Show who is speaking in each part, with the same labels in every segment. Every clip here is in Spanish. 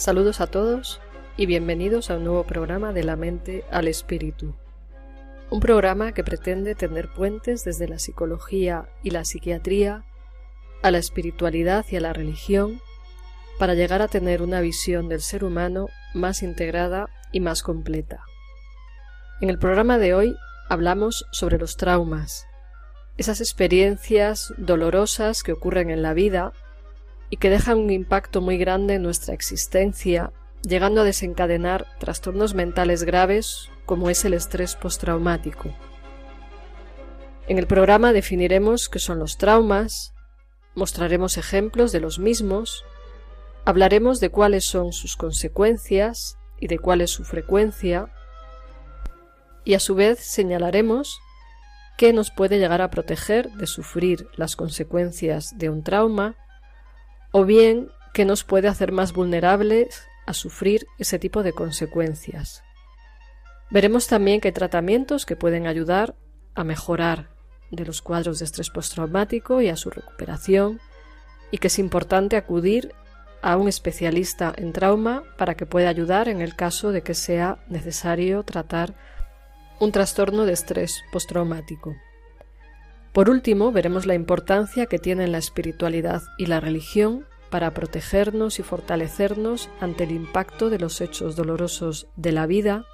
Speaker 1: Saludos a todos y bienvenidos a un nuevo programa de la mente al espíritu. Un programa que pretende tener puentes desde la psicología y la psiquiatría a la espiritualidad y a la religión para llegar a tener una visión del ser humano más integrada y más completa. En el programa de hoy hablamos sobre los traumas, esas experiencias dolorosas que ocurren en la vida y que dejan un impacto muy grande en nuestra existencia, llegando a desencadenar trastornos mentales graves como es el estrés postraumático. En el programa definiremos qué son los traumas, mostraremos ejemplos de los mismos, hablaremos de cuáles son sus consecuencias y de cuál es su frecuencia, y a su vez señalaremos qué nos puede llegar a proteger de sufrir las consecuencias de un trauma o bien que nos puede hacer más vulnerables a sufrir ese tipo de consecuencias. Veremos también que hay tratamientos que pueden ayudar a mejorar de los cuadros de estrés postraumático y a su recuperación y que es importante acudir a un especialista en trauma para que pueda ayudar en el caso de que sea necesario tratar un trastorno de estrés postraumático. Por último, veremos la importancia que tienen la espiritualidad y la religión para protegernos y fortalecernos ante el impacto de los hechos dolorosos de la vida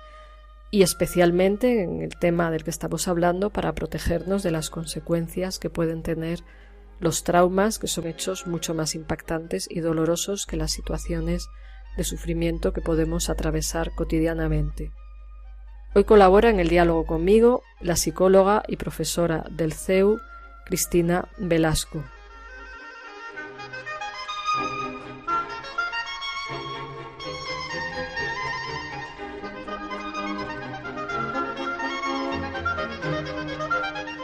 Speaker 1: y especialmente en el tema del que estamos hablando para protegernos de las consecuencias que pueden tener los traumas, que son hechos mucho más impactantes y dolorosos que las situaciones de sufrimiento que podemos atravesar cotidianamente. Hoy colabora en el diálogo conmigo la psicóloga y profesora del CEU, Cristina Velasco.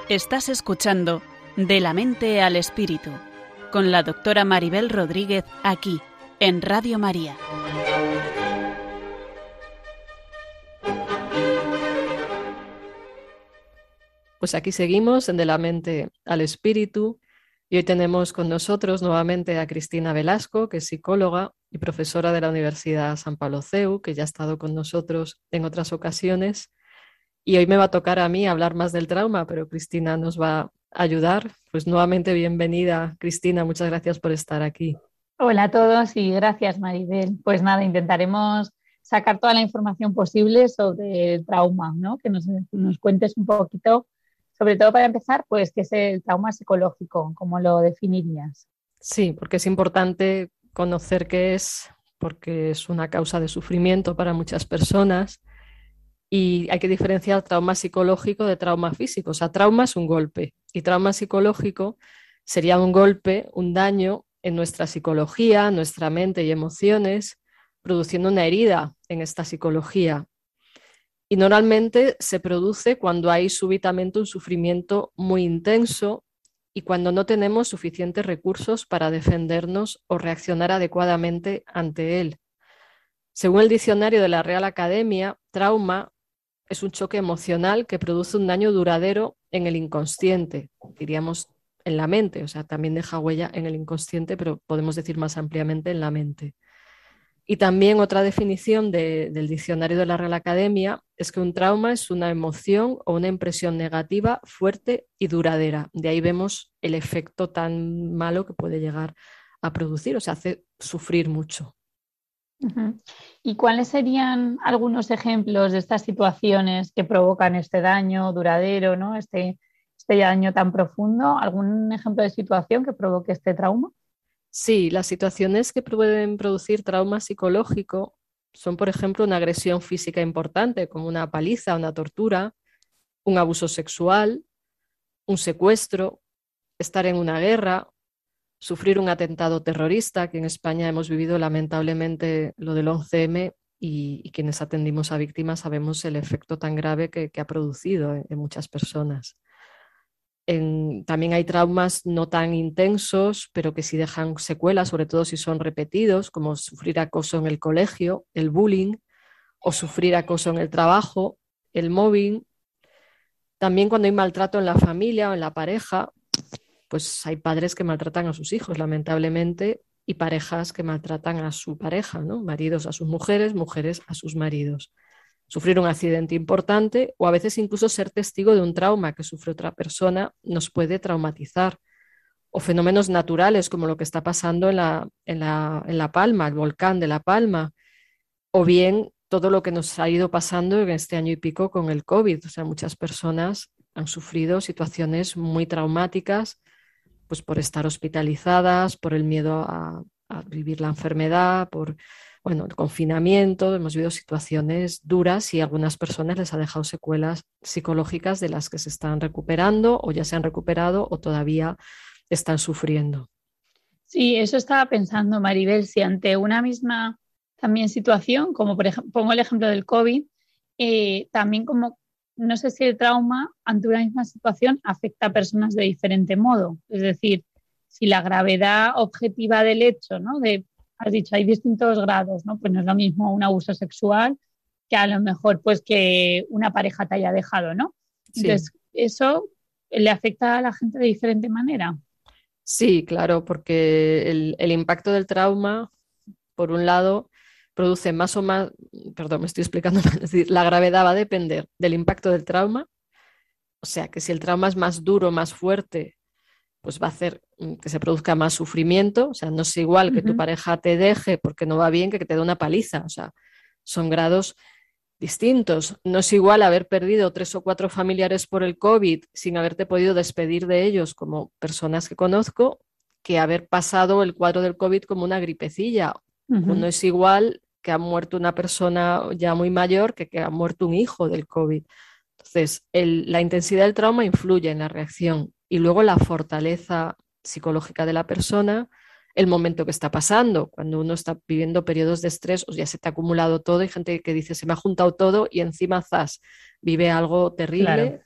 Speaker 2: Estás escuchando De la mente al espíritu con la doctora Maribel Rodríguez aquí en Radio María.
Speaker 1: Pues aquí seguimos en De la mente al espíritu y hoy tenemos con nosotros nuevamente a Cristina Velasco, que es psicóloga y profesora de la Universidad San Pablo CEU, que ya ha estado con nosotros en otras ocasiones. Y hoy me va a tocar a mí hablar más del trauma, pero Cristina nos va a ayudar. Pues nuevamente bienvenida, Cristina, muchas gracias por estar aquí.
Speaker 3: Hola a todos y gracias, Maribel. Pues nada, intentaremos sacar toda la información posible sobre el trauma, ¿no? Que nos, nos cuentes un poquito sobre todo para empezar, pues, ¿qué es el trauma psicológico? ¿Cómo lo definirías?
Speaker 1: Sí, porque es importante conocer qué es, porque es una causa de sufrimiento para muchas personas y hay que diferenciar trauma psicológico de trauma físico. O sea, trauma es un golpe y trauma psicológico sería un golpe, un daño en nuestra psicología, nuestra mente y emociones, produciendo una herida en esta psicología y normalmente se produce cuando hay súbitamente un sufrimiento muy intenso y cuando no tenemos suficientes recursos para defendernos o reaccionar adecuadamente ante él. Según el diccionario de la Real Academia, trauma es un choque emocional que produce un daño duradero en el inconsciente, diríamos en la mente, o sea, también deja huella en el inconsciente, pero podemos decir más ampliamente en la mente. Y también otra definición del diccionario de la Real Academia es que un trauma es una emoción o una impresión negativa fuerte y duradera. De ahí vemos el efecto tan malo que puede llegar a producir, o sea, hace sufrir mucho.
Speaker 3: ¿Y cuáles serían algunos ejemplos de estas situaciones que provocan este daño duradero, ¿no? este, este daño tan profundo? ¿Algún ejemplo de situación que provoque este trauma?
Speaker 1: Sí, las situaciones que pueden producir trauma psicológico son, por ejemplo, una agresión física importante, como una paliza, una tortura, un abuso sexual, un secuestro, estar en una guerra, sufrir un atentado terrorista, que en España hemos vivido lamentablemente lo del 11M y, quienes atendimos a víctimas sabemos el efecto tan grave que, ha producido en, muchas personas. También hay traumas no tan intensos, pero que sí dejan secuelas, sobre todo si son repetidos, como sufrir acoso en el colegio, el bullying, o sufrir acoso en el trabajo, el mobbing. También cuando hay maltrato en la familia o en la pareja, pues hay padres que maltratan a sus hijos, lamentablemente, y parejas que maltratan a su pareja, ¿no? Maridos a sus mujeres, mujeres a sus maridos. Sufrir un accidente importante o a veces incluso ser testigo de un trauma que sufre otra persona nos puede traumatizar. O fenómenos naturales como lo que está pasando en la, en la, en la Palma, el volcán de La Palma, o bien todo lo que nos ha ido pasando en este año y pico con el COVID. O sea, muchas personas han sufrido situaciones muy traumáticas pues por estar hospitalizadas, por el miedo a, vivir la enfermedad, por bueno, el confinamiento, hemos vivido situaciones duras y a algunas personas les ha dejado secuelas psicológicas de las que se están recuperando o ya se han recuperado o todavía están sufriendo.
Speaker 3: Sí, eso estaba pensando, Maribel, si ante una misma también situación, como por ejemplo, pongo el ejemplo del COVID, eh, también como no sé si el trauma ante una misma situación afecta a personas de diferente modo. Es decir, si la gravedad objetiva del hecho, ¿no? De, has dicho, hay distintos grados, ¿no? Pues no es lo mismo un abuso sexual que a lo mejor pues que una pareja te haya dejado, ¿no? Entonces, eso le afecta a la gente de diferente manera.
Speaker 1: Sí, claro, porque el, el impacto del trauma, por un lado, produce más o más, perdón, me estoy explicando es decir, la gravedad va a depender del impacto del trauma, o sea que si el trauma es más duro, más fuerte, pues va a hacer que se produzca más sufrimiento, o sea, no es igual que tu pareja te deje porque no va bien que que te dé una paliza, o sea, son grados distintos. No es igual haber perdido tres o cuatro familiares por el COVID sin haberte podido despedir de ellos como personas que conozco, que haber pasado el cuadro del COVID como una gripecilla. No es igual que ha muerto una persona ya muy mayor que que ha muerto un hijo del COVID. Entonces, la intensidad del trauma influye en la reacción y luego la fortaleza psicológica de la persona, el momento que está pasando. Cuando uno está viviendo periodos de estrés, o ya se te ha acumulado todo, hay gente que dice, se me ha juntado todo y encima, zas, vive algo terrible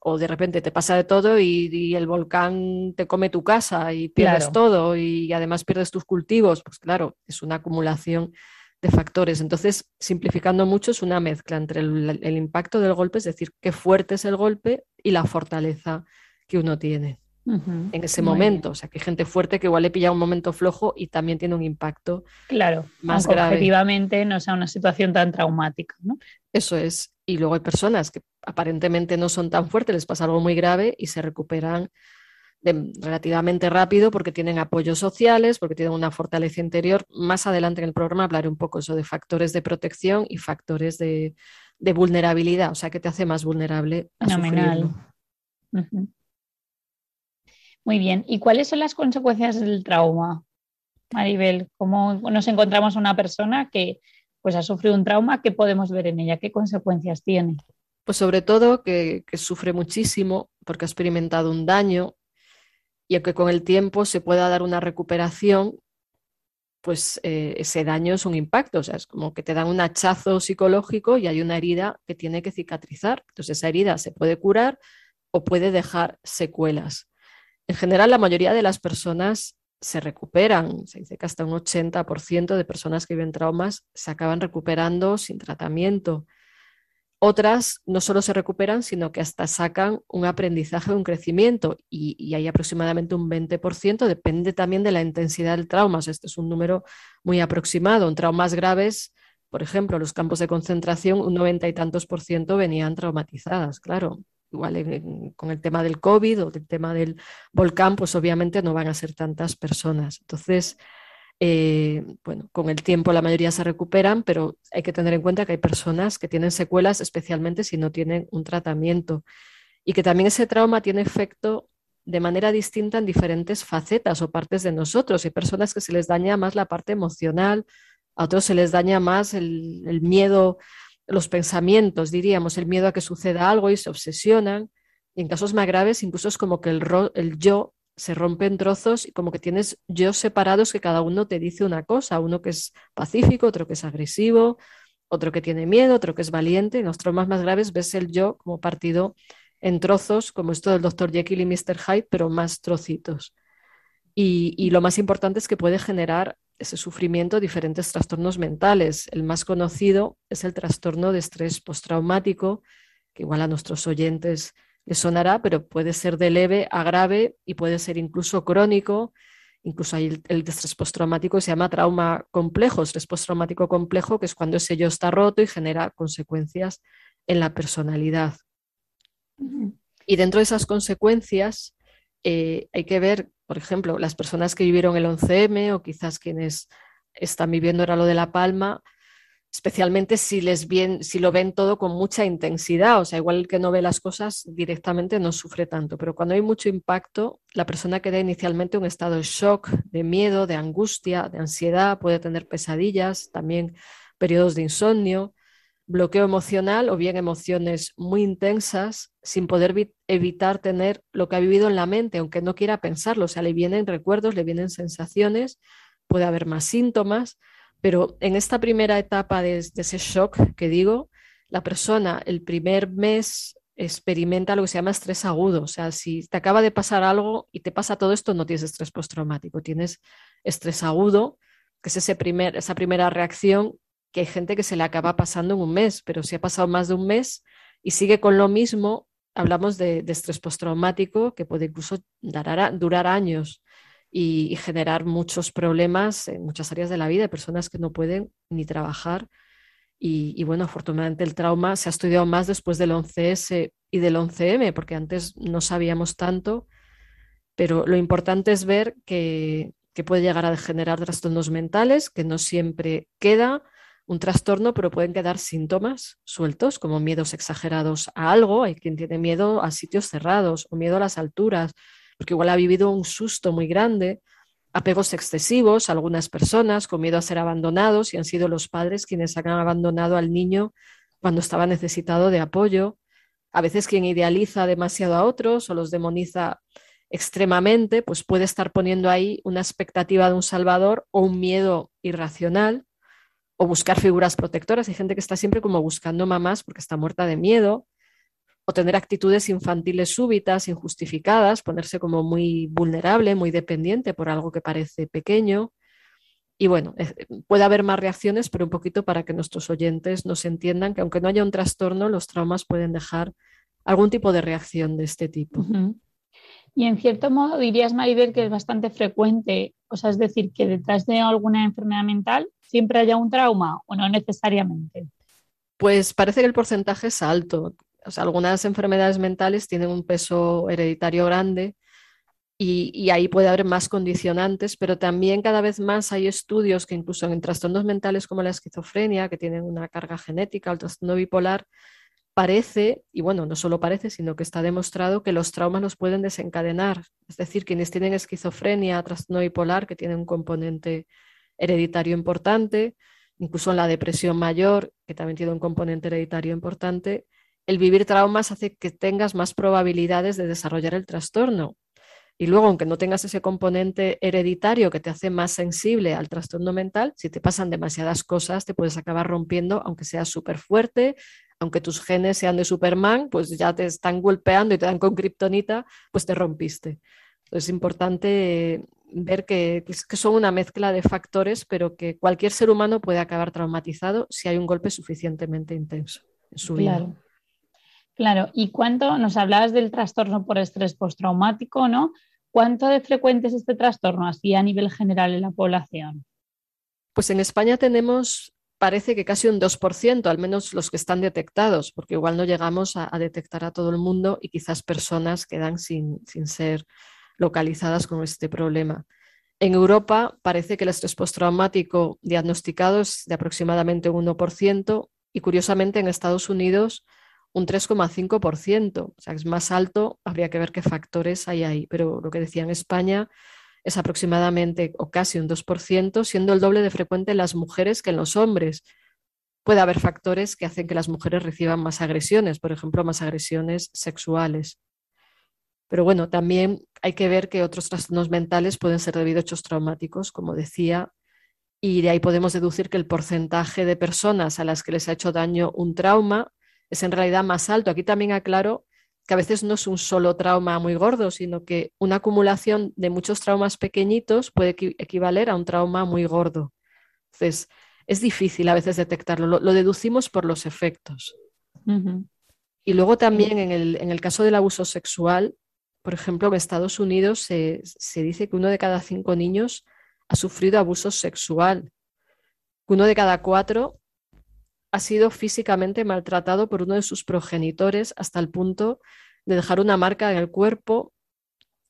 Speaker 1: o de repente te pasa de todo y, el volcán te come tu casa y pierdes todo y además pierdes tus cultivos, pues claro, es una acumulación de factores. Entonces, simplificando mucho, es una mezcla entre el, impacto del golpe, es decir, qué fuerte es el golpe y la fortaleza que uno tiene en ese momento. O sea, que hay gente fuerte que igual le pilla un momento flojo y también tiene un impacto
Speaker 3: claro, más grave. Objetivamente no sea una situación tan traumática. ¿no?
Speaker 1: Eso es. Y luego hay personas que aparentemente no son tan fuertes, les pasa algo muy grave y se recuperan relativamente rápido porque tienen apoyos sociales, porque tienen una fortaleza interior. Más adelante en el programa hablaré un poco eso de factores de protección y factores de, vulnerabilidad, o sea, que te hace más vulnerable a Fenomenal.
Speaker 3: Muy bien. ¿Y cuáles son las consecuencias del trauma, Maribel? ¿Cómo nos encontramos a una persona que pues, ha sufrido un trauma? ¿Qué podemos ver en ella? ¿Qué consecuencias tiene?
Speaker 1: Pues sobre todo que, sufre muchísimo porque ha experimentado un daño y aunque con el tiempo se pueda dar una recuperación, pues eh, ese daño es un impacto, o sea, es como que te dan un hachazo psicológico y hay una herida que tiene que cicatrizar. Entonces esa herida se puede curar o puede dejar secuelas. En general, la mayoría de las personas se recuperan, se dice que hasta un 80% de personas que viven traumas se acaban recuperando sin tratamiento. Otras no solo se recuperan, sino que hasta sacan un aprendizaje, un crecimiento, y, hay aproximadamente un 20%, depende también de la intensidad del trauma. este es un número muy aproximado. En traumas graves, por ejemplo, los campos de concentración, un noventa y tantos por ciento venían traumatizadas, claro. Igual con el tema del COVID o del tema del volcán, pues obviamente no van a ser tantas personas. Entonces, eh, bueno, con el tiempo la mayoría se recuperan, pero hay que tener en cuenta que hay personas que tienen secuelas, especialmente si no tienen un tratamiento, y que también ese trauma tiene efecto de manera distinta en diferentes facetas o partes de nosotros. Hay personas que se les daña más la parte emocional, a otros se les daña más el, el miedo, los pensamientos, diríamos, el miedo a que suceda algo y se obsesionan. Y en casos más graves, incluso es como que el, yo se rompe en trozos y como que tienes yo separados que cada uno te dice una cosa, uno que es pacífico, otro que es agresivo, otro que tiene miedo, otro que es valiente. En los traumas más graves ves el yo como partido en trozos, como esto del Dr. Jekyll y Mr. Hyde, pero más trocitos. Y, lo más importante es que puede generar ese sufrimiento diferentes trastornos mentales. El más conocido es el trastorno de estrés postraumático, que igual a nuestros oyentes les sonará, pero puede ser de leve a grave y puede ser incluso crónico. Incluso hay el, el estrés postraumático se llama trauma complejo, estrés postraumático complejo, que es cuando ese yo está roto y genera consecuencias en la personalidad. Y dentro de esas consecuencias eh, hay que ver por ejemplo, las personas que vivieron el 11M o quizás quienes están viviendo ahora lo de La Palma, especialmente si, les bien, si lo ven todo con mucha intensidad, o sea, igual el que no ve las cosas directamente no sufre tanto, pero cuando hay mucho impacto, la persona queda inicialmente en un estado de shock, de miedo, de angustia, de ansiedad, puede tener pesadillas, también periodos de insomnio, bloqueo emocional o bien emociones muy intensas sin poder evitar tener lo que ha vivido en la mente, aunque no quiera pensarlo. O sea, le vienen recuerdos, le vienen sensaciones, puede haber más síntomas, pero en esta primera etapa de, ese shock que digo, la persona el primer mes experimenta lo que se llama estrés agudo. O sea, si te acaba de pasar algo y te pasa todo esto, no tienes estrés postraumático, tienes estrés agudo, que es ese primer, esa primera reacción que hay gente que se le acaba pasando en un mes, pero si ha pasado más de un mes y sigue con lo mismo, hablamos de, estrés postraumático que puede incluso durar años y, generar muchos problemas en muchas áreas de la vida de personas que no pueden ni trabajar. Y, bueno, afortunadamente el trauma se ha estudiado más después del 11S y del 11M, porque antes no sabíamos tanto, pero lo importante es ver que, que puede llegar a generar trastornos mentales, que no siempre queda, un trastorno, pero pueden quedar síntomas sueltos, como miedos exagerados a algo. Hay quien tiene miedo a sitios cerrados o miedo a las alturas, porque igual ha vivido un susto muy grande, apegos excesivos, algunas personas con miedo a ser abandonados y han sido los padres quienes han abandonado al niño cuando estaba necesitado de apoyo. A veces quien idealiza demasiado a otros o los demoniza extremadamente, pues puede estar poniendo ahí una expectativa de un salvador o un miedo irracional o buscar figuras protectoras. Hay gente que está siempre como buscando mamás porque está muerta de miedo, o tener actitudes infantiles súbitas, injustificadas, ponerse como muy vulnerable, muy dependiente por algo que parece pequeño. Y bueno, puede haber más reacciones, pero un poquito para que nuestros oyentes nos entiendan que aunque no haya un trastorno, los traumas pueden dejar algún tipo de reacción de este tipo.
Speaker 3: Y en cierto modo dirías, Maribel, que es bastante frecuente, o sea, es decir, que detrás de alguna enfermedad mental siempre haya un trauma o no necesariamente.
Speaker 1: Pues parece que el porcentaje es alto. O sea, algunas enfermedades mentales tienen un peso hereditario grande y, y, ahí puede haber más condicionantes, pero también cada vez más hay estudios que incluso en trastornos mentales como la esquizofrenia, que tienen una carga genética, o el trastorno bipolar, parece, y bueno, no solo parece, sino que está demostrado que los traumas los pueden desencadenar. Es decir, quienes tienen esquizofrenia, trastorno bipolar, que tienen un componente hereditario importante, incluso en la depresión mayor, que también tiene un componente hereditario importante, el vivir traumas hace que tengas más probabilidades de desarrollar el trastorno. Y luego, aunque no tengas ese componente hereditario que te hace más sensible al trastorno mental, si te pasan demasiadas cosas, te puedes acabar rompiendo, aunque seas súper fuerte, aunque tus genes sean de Superman, pues ya te están golpeando y te dan con kriptonita, pues te rompiste. es importante ver que, que, son una mezcla de factores, pero que cualquier ser humano puede acabar traumatizado si hay un golpe suficientemente intenso en su
Speaker 3: claro.
Speaker 1: vida.
Speaker 3: Claro, y cuánto nos hablabas del trastorno por estrés postraumático, ¿no? ¿Cuánto de frecuente es este trastorno así a nivel general en la población?
Speaker 1: Pues en España tenemos parece que casi un 2%, al menos los que están detectados, porque igual no llegamos a, detectar a todo el mundo y quizás personas quedan sin, sin ser localizadas con este problema. En Europa parece que el estrés postraumático diagnosticado es de aproximadamente un 1% y curiosamente en Estados Unidos un 3,5%, o sea, es más alto, habría que ver qué factores hay ahí, pero lo que decía en España es aproximadamente o casi un 2%, siendo el doble de frecuente en las mujeres que en los hombres. Puede haber factores que hacen que las mujeres reciban más agresiones, por ejemplo, más agresiones sexuales. Pero bueno, también hay que ver que otros trastornos mentales pueden ser debido a hechos traumáticos, como decía, y de ahí podemos deducir que el porcentaje de personas a las que les ha hecho daño un trauma es en realidad más alto. Aquí también aclaro que a veces no es un solo trauma muy gordo, sino que una acumulación de muchos traumas pequeñitos puede equivaler a un trauma muy gordo. Entonces, es difícil a veces detectarlo, lo, deducimos por los efectos. Y luego también en el, caso del abuso sexual, por ejemplo, en Estados Unidos se, se dice que uno de cada cinco niños ha sufrido abuso sexual. Uno de cada cuatro ha sido físicamente maltratado por uno de sus progenitores hasta el punto de dejar una marca en el cuerpo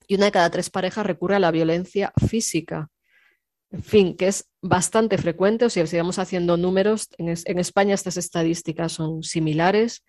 Speaker 1: y una de cada tres parejas recurre a la violencia física. En fin, que es bastante frecuente, o si sigamos haciendo números, en España estas estadísticas son similares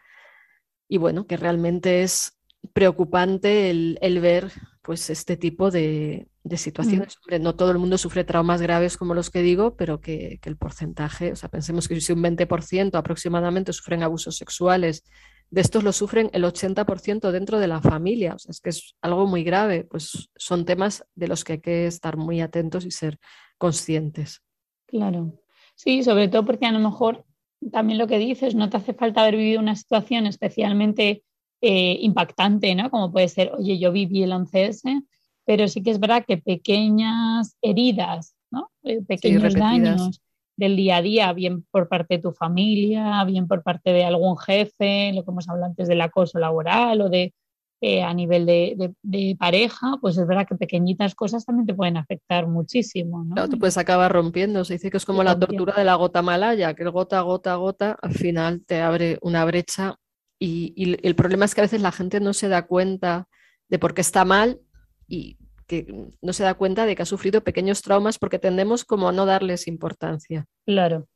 Speaker 1: y bueno, que realmente es preocupante el, ver pues este tipo de, situaciones. no todo el mundo sufre traumas graves como los que digo, pero que, el porcentaje, o sea, pensemos que si un 20% aproximadamente sufren abusos sexuales, de estos lo sufren el 80% dentro de la familia. O sea, es que es algo muy grave, pues son temas de los que hay que estar muy atentos y ser conscientes.
Speaker 3: Claro. Sí, sobre todo porque a lo mejor también lo que dices, no te hace falta haber vivido una situación especialmente eh, impactante, ¿no? Como puede ser, oye, yo viví el 11S, pero sí que es verdad que pequeñas heridas, ¿no? Eh, pequeños daños del día a día, bien por parte de tu familia, bien por parte de algún jefe, lo que hemos hablado antes del acoso laboral o de eh, a nivel de, pareja, pues es verdad que pequeñitas cosas también te pueden afectar muchísimo. ¿no?
Speaker 1: Claro, tú puedes acabar rompiendo. Se dice que es como la tortura de la gota malaya, que el gota, gota, gota, al final te abre una brecha y, el problema es que a veces la gente no se da cuenta de por qué está mal y que no se da cuenta de que ha sufrido pequeños traumas porque tendemos como a no darles importancia.
Speaker 3: Claro,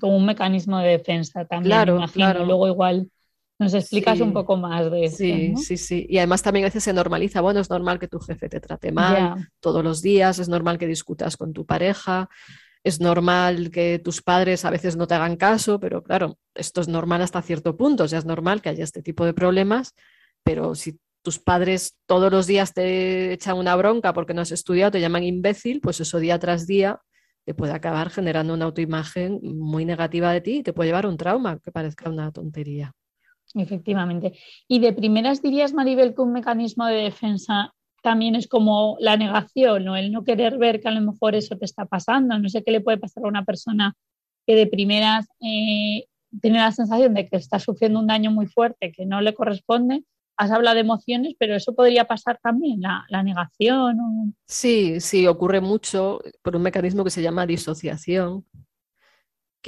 Speaker 3: como un mecanismo de defensa también. Claro, claro. Luego igual nos explicas un poco más de eso.
Speaker 1: Sí, sí, sí. Y además también a veces se normaliza, bueno, es normal que tu jefe te trate mal todos los días, es normal que discutas con tu pareja es normal que tus padres a veces no te hagan caso, pero claro, esto es normal hasta cierto punto, o sea, es normal que haya este tipo de problemas, pero si tus padres todos los días te echan una bronca porque no has estudiado, te llaman imbécil, pues eso día tras día te puede acabar generando una autoimagen muy negativa de ti y te puede llevar a un trauma que parezca una tontería.
Speaker 3: Efectivamente. Y de primeras dirías, Maribel, que un mecanismo de defensa también es como la negación o el no querer ver que a lo mejor eso te está pasando. No sé qué le puede pasar a una persona que de primeras eh, tiene la sensación de que está sufriendo un daño muy fuerte que no le corresponde. Has hablado de emociones, pero eso podría pasar también, la, la negación.
Speaker 1: Sí, sí, ocurre mucho por un mecanismo que se llama disociación,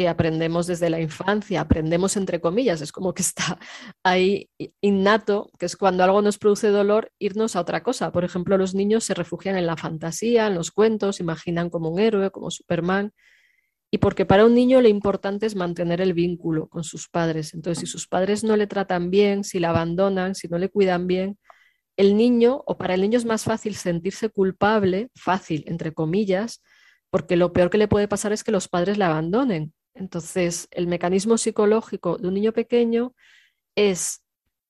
Speaker 1: que aprendemos desde la infancia, aprendemos entre comillas, es como que está ahí innato, que es cuando algo nos produce dolor, irnos a otra cosa. Por ejemplo, los niños se refugian en la fantasía, en los cuentos, imaginan como un héroe, como Superman, y porque para un niño lo importante es mantener el vínculo con sus padres. Entonces, si sus padres no le tratan bien, si le abandonan, si no le cuidan bien, el niño, o para el niño es más fácil sentirse culpable, fácil, entre comillas, porque lo peor que le puede pasar es que los padres le abandonen entonces, el mecanismo psicológico de un niño pequeño es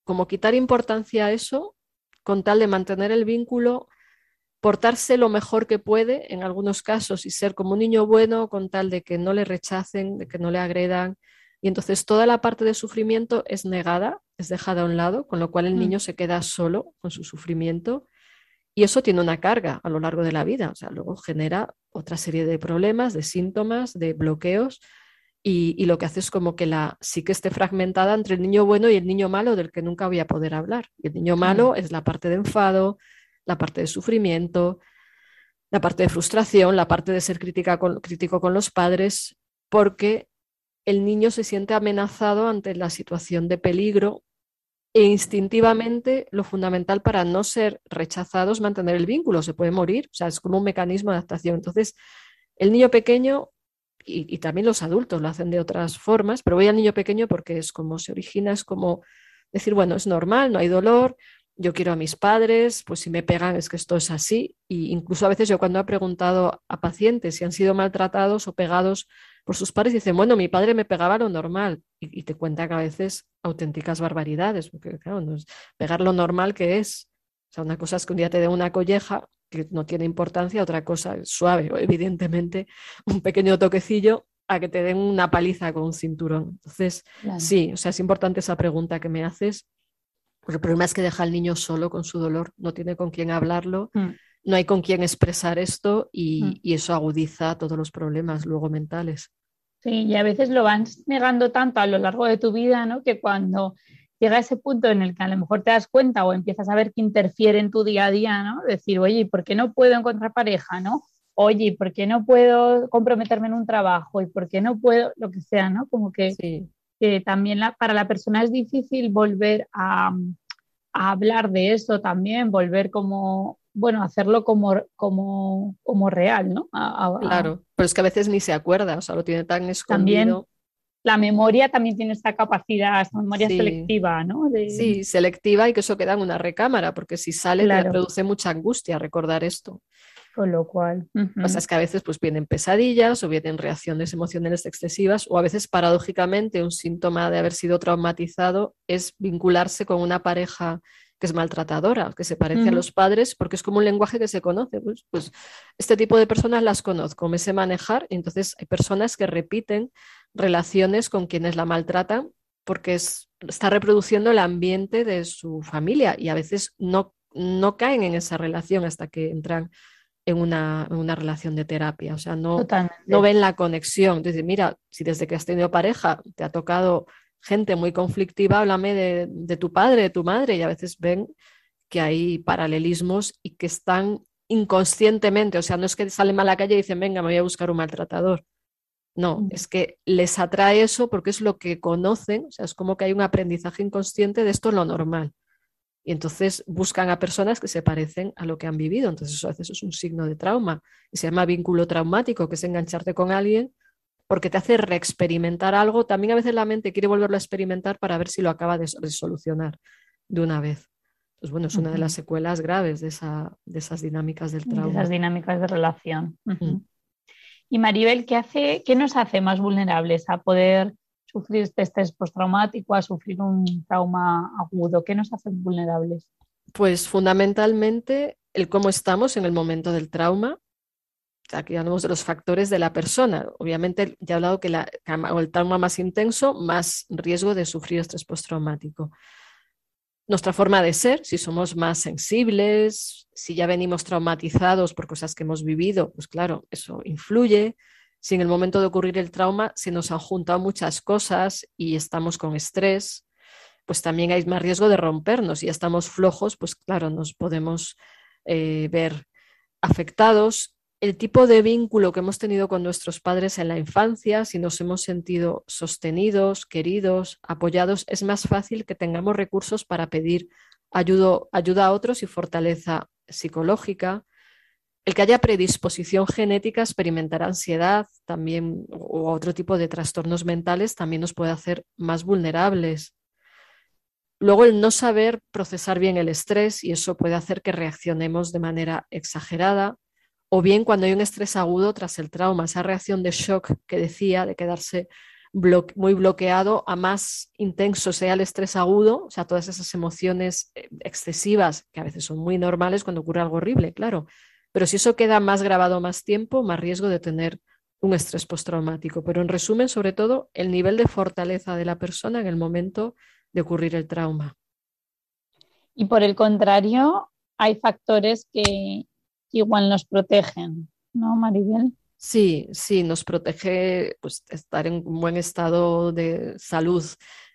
Speaker 1: como quitar importancia a eso con tal de mantener el vínculo, portarse lo mejor que puede en algunos casos y ser como un niño bueno con tal de que no le rechacen, de que no le agredan. Y entonces toda la parte de sufrimiento es negada, es dejada a un lado, con lo cual el mm. niño se queda solo con su sufrimiento y eso tiene una carga a lo largo de la vida, o sea, luego genera otra serie de problemas, de síntomas, de bloqueos y, lo que hace es como que la psique esté fragmentada entre el niño bueno y el niño malo del que nunca voy a poder hablar. Y el niño malo es la parte de enfado, la parte de sufrimiento, la parte de frustración, la parte de ser crítica crítico con los padres, porque el niño se siente amenazado ante la situación de peligro e instintivamente lo fundamental para no ser rechazado es mantener el vínculo, se puede morir, o sea, es como un mecanismo de adaptación. Entonces, el niño pequeño y, también los adultos lo hacen de otras formas, pero voy al niño pequeño porque es como se origina, es como decir, bueno, es normal, no hay dolor, yo quiero a mis padres, pues si me pegan es que esto es así. Y incluso a veces yo cuando he preguntado a pacientes si han sido maltratados o pegados por sus padres, dicen, bueno, mi padre me pegaba lo normal. Y, te cuentan a veces auténticas barbaridades, porque claro, no es pegar lo normal que es. O sea, una cosa es que un día te dé una colleja que no tiene importancia, otra cosa suave, o evidentemente un pequeño toquecillo a que te den una paliza con un cinturón. Entonces, sí, o sea, es importante esa pregunta que me haces, porque el problema es que deja al niño solo con su dolor, no tiene con quién hablarlo, mm. no hay con quién expresar esto y, mm. y eso agudiza todos los problemas luego mentales.
Speaker 3: Sí, y a veces lo vas negando tanto a lo largo de tu vida, ¿no? Que cuando llega ese punto en el que a lo mejor te das cuenta o empiezas a ver que interfiere en tu día a día, ¿no? Decir, oye, ¿por qué no puedo encontrar pareja, no? Oye, ¿por qué no puedo comprometerme en un trabajo? ¿Y por qué no puedo, lo que sea, ¿no? Como que, también para la persona es difícil volver a, hablar de eso también, volver como, bueno, hacerlo como, como, como real, ¿no?
Speaker 1: claro, pero es que a veces ni se acuerda, o sea, lo tiene tan escondido
Speaker 3: la memoria también tiene esta capacidad, esta memoria selectiva, ¿no?
Speaker 1: Sí, selectiva y que eso queda en una recámara, porque si sale te produce mucha angustia recordar esto.
Speaker 3: Con lo cual.
Speaker 1: O sea, es que a veces pues vienen pesadillas o vienen reacciones emocionales excesivas o a veces paradójicamente un síntoma de haber sido traumatizado es vincularse con una pareja que es maltratadora, que se parece a los padres, porque es como un lenguaje que se conoce. Pues, pues, este tipo de personas las conozco, me sé manejar, y entonces hay personas que repiten relaciones con quienes la maltratan porque está reproduciendo el ambiente de su familia y a veces no, no caen en esa relación hasta que entran en una, relación de terapia. O sea, no, no ven la conexión. Entonces, mira, si desde que has tenido pareja te ha tocado gente muy conflictiva, háblame de, tu padre, de tu madre, y a veces ven que hay paralelismos y que están inconscientemente, o sea, no es que salen a la calle y dicen, venga, me voy a buscar un maltratador. No, es que les atrae eso porque es lo que conocen, o sea, es como que hay un aprendizaje inconsciente de esto es lo normal. Y entonces buscan a personas que se parecen a lo que han vivido. Entonces eso a veces es un signo de trauma. Y se llama vínculo traumático, que es engancharte con alguien porque te hace reexperimentar algo. También a veces la mente quiere volverlo a experimentar para ver si lo acaba de, solucionar de una vez. Pues bueno, es una de las secuelas graves de, esa, de esas dinámicas del trauma. De
Speaker 3: esas dinámicas de relación. Mm. Y Maribel, ¿qué, hace, ¿qué nos hace más vulnerables a poder sufrir este estrés postraumático, a sufrir un trauma agudo? ¿Qué nos hace vulnerables?
Speaker 1: Pues fundamentalmente el cómo estamos en el momento del trauma, aquí hablamos de los factores de la persona. Obviamente, ya he hablado que el trauma más intenso, más riesgo de sufrir estrés postraumático. Nuestra forma de ser, si somos más sensibles, si ya venimos traumatizados por cosas que hemos vivido, pues claro, eso influye. Si en el momento de ocurrir el trauma se nos han juntado muchas cosas y estamos con estrés, pues también hay más riesgo de rompernos. Si ya estamos flojos, pues claro, nos podemos eh, ver afectados el tipo de vínculo que hemos tenido con nuestros padres en la infancia, si nos hemos sentido sostenidos, queridos, apoyados, es más fácil que tengamos recursos para pedir ayuda, a otros y fortaleza psicológica. El que haya predisposición genética a experimentar ansiedad también o otro tipo de trastornos mentales también nos puede hacer más vulnerables. Luego el no saber procesar bien el estrés y eso puede hacer que reaccionemos de manera exagerada, o bien cuando hay un estrés agudo tras el trauma, esa reacción de shock que decía, de quedarse muy bloqueado, a más intenso sea el estrés agudo, o sea, todas esas emociones eh, excesivas, que a veces son muy normales cuando ocurre algo horrible, claro, pero si eso queda más grabado más tiempo, más riesgo de tener un estrés postraumático. Pero en resumen, sobre todo, el nivel de fortaleza de la persona en el momento de ocurrir el trauma.
Speaker 3: Y por el contrario, hay factores que igual nos protegen, ¿no, Maribel?
Speaker 1: Sí, sí, nos protege pues, estar en un buen estado de salud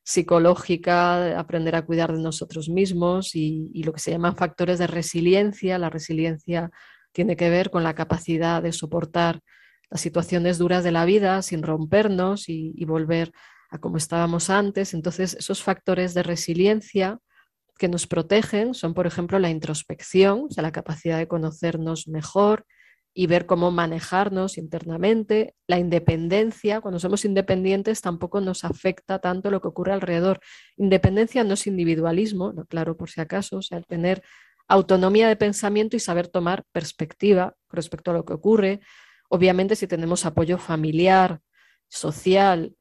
Speaker 1: psicológica, aprender a cuidar de nosotros mismos y, lo que se llaman factores de resiliencia. La resiliencia tiene que ver con la capacidad de soportar las situaciones duras de la vida sin rompernos y, y volver a como estábamos antes. Entonces, esos factores de resiliencia que nos protegen son, por ejemplo, la introspección, o sea, la capacidad de conocernos mejor y ver cómo manejarnos internamente, la independencia, cuando somos independientes tampoco nos afecta tanto lo que ocurre alrededor. Independencia no es individualismo, claro por si acaso, o sea, el tener autonomía de pensamiento y saber tomar perspectiva respecto a lo que ocurre. Obviamente si tenemos apoyo familiar, social,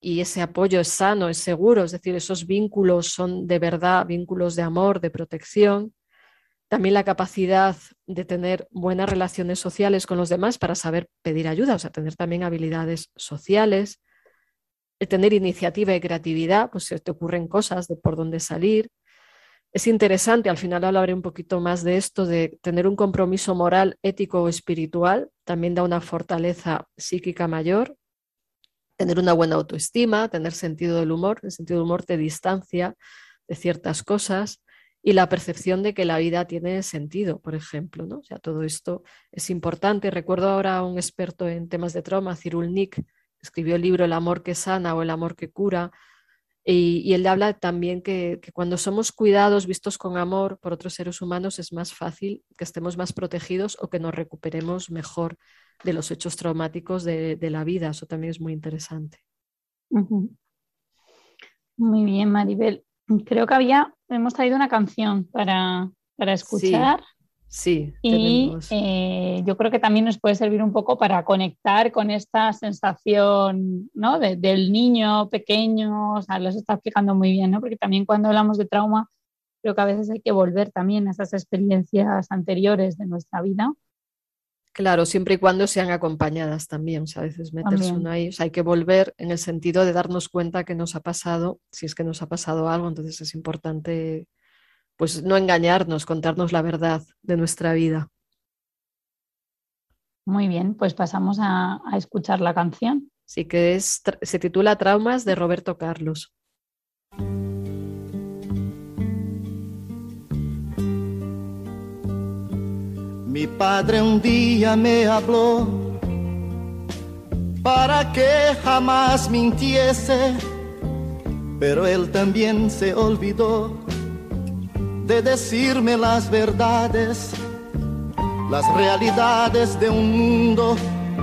Speaker 1: y ese apoyo es sano, es seguro, es decir, esos vínculos son de verdad vínculos de amor, de protección, también la capacidad de tener buenas relaciones sociales con los demás para saber pedir ayuda, o sea, tener también habilidades sociales, el tener iniciativa y creatividad, pues se te ocurren cosas de por dónde salir. Es interesante, al final hablaré un poquito más de esto, de tener un compromiso moral, ético o espiritual, también da una fortaleza psíquica mayor, tener una buena autoestima, tener sentido del humor, el sentido del humor te distancia de ciertas cosas y la percepción de que la vida tiene sentido, por ejemplo. ¿no? O todo esto es importante. Recuerdo ahora a un experto en temas de trauma, Cyril Nick, escribió el libro El amor que sana o El amor que cura. Y, él habla también que, cuando somos cuidados, vistos con amor por otros seres humanos, es más fácil que estemos más protegidos o que nos recuperemos mejor de los hechos traumáticos de, la vida. Eso también es muy interesante.
Speaker 3: Muy bien, Maribel. Creo que había, hemos traído una canción para, escuchar.
Speaker 1: Sí.
Speaker 3: y eh, yo creo que también nos puede servir un poco para conectar con esta sensación ¿no? del niño pequeño, o sea, los está explicando muy bien, ¿no? porque también cuando hablamos de trauma, creo que a veces hay que volver también a esas experiencias anteriores de nuestra vida
Speaker 1: Claro, siempre y cuando sean acompañadas también. O sea, a veces meterse uno ahí. O sea, hay que volver en el sentido de darnos cuenta que nos ha pasado, si es que nos ha pasado algo, entonces es importante pues no engañarnos, contarnos la verdad de nuestra vida.
Speaker 3: Muy bien, pues pasamos a, a escuchar la canción.
Speaker 1: Sí, que es, se titula Traumas de Roberto Carlos.
Speaker 4: Mi padre un día me habló para que jamás mintiese, pero él también se olvidó de decirme las verdades, las realidades de un mundo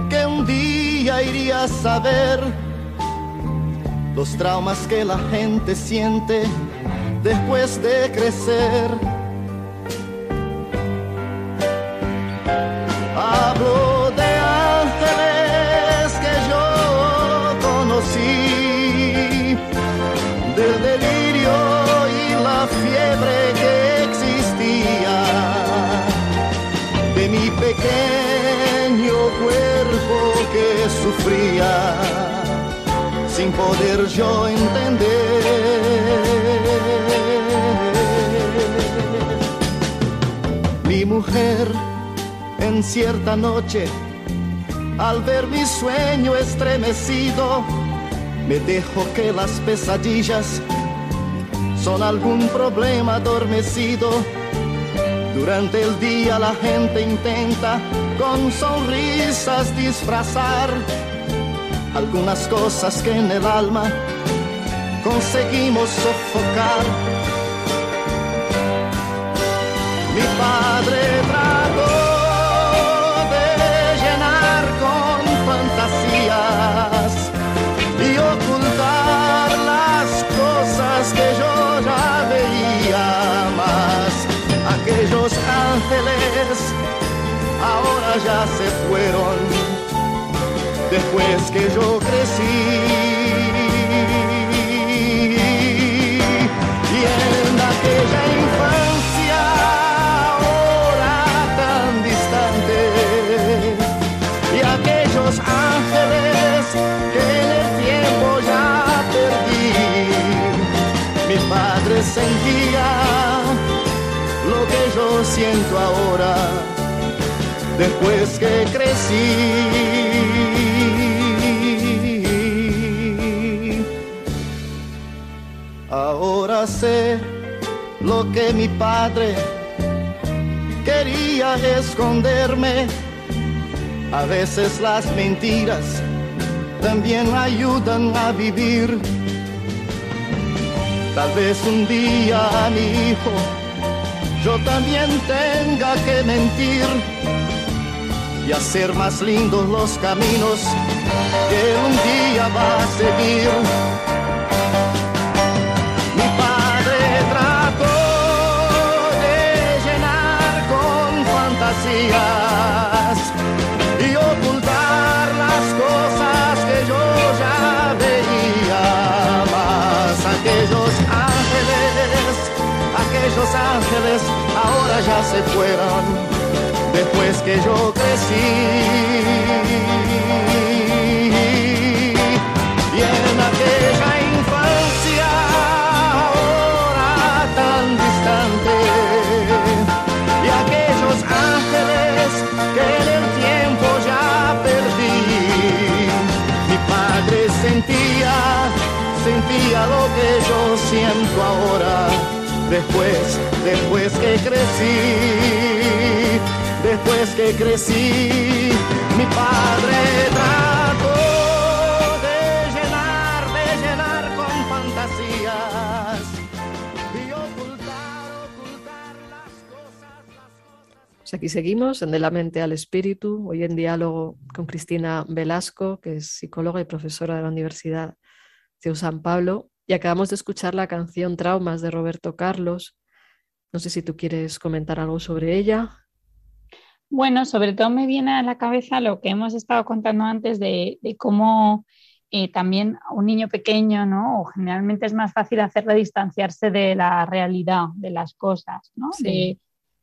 Speaker 4: que un día iría a saber, los traumas que la gente siente después de crecer Hablo de ángeles que yo conocí, del delirio y la fiebre que existía, de mi pequeño cuerpo que sufría, sin poder yo entender. Mi mujer cierta noche, al ver mi sueño estremecido, me dejo que las pesadillas son algún problema adormecido. Durante el día la gente intenta con sonrisas disfrazar algunas cosas que en el alma conseguimos sofocar. Mi padre trató ya se fueron después que yo crecí. Que crecí. Ahora sé lo que mi padre quería esconderme. A veces las mentiras también ayudan a vivir Tal vez un día, mi hijo, yo también tenga que mentir y hacer más lindos los caminos que un día va a seguir. Mi padre trató de llenar con fantasías y ocultar las cosas que yo ya veía más aquellos aquellos ángeles ángeles ahora ya se fueron después que yo siento ahora después, después que crecí, después que crecí, mi padre trató de llenar, de llenar con fantasías y ocultar, ocultar las cosas, las cosas.
Speaker 1: Pues aquí seguimos en De la mente al espíritu, hoy en diálogo con Cristina Velasco, que es psicóloga y profesora de la Universidad de San Pablo, y acabamos de escuchar la canción Traumas de Roberto Carlos. No sé si tú quieres comentar algo sobre ella.
Speaker 3: Bueno, sobre todo me viene a la cabeza lo que hemos estado contando antes de, de cómo eh, también a un niño pequeño, ¿no? O generalmente es más fácil hacerle distanciarse de la realidad, de las cosas, ¿no?
Speaker 1: Sí.
Speaker 3: De,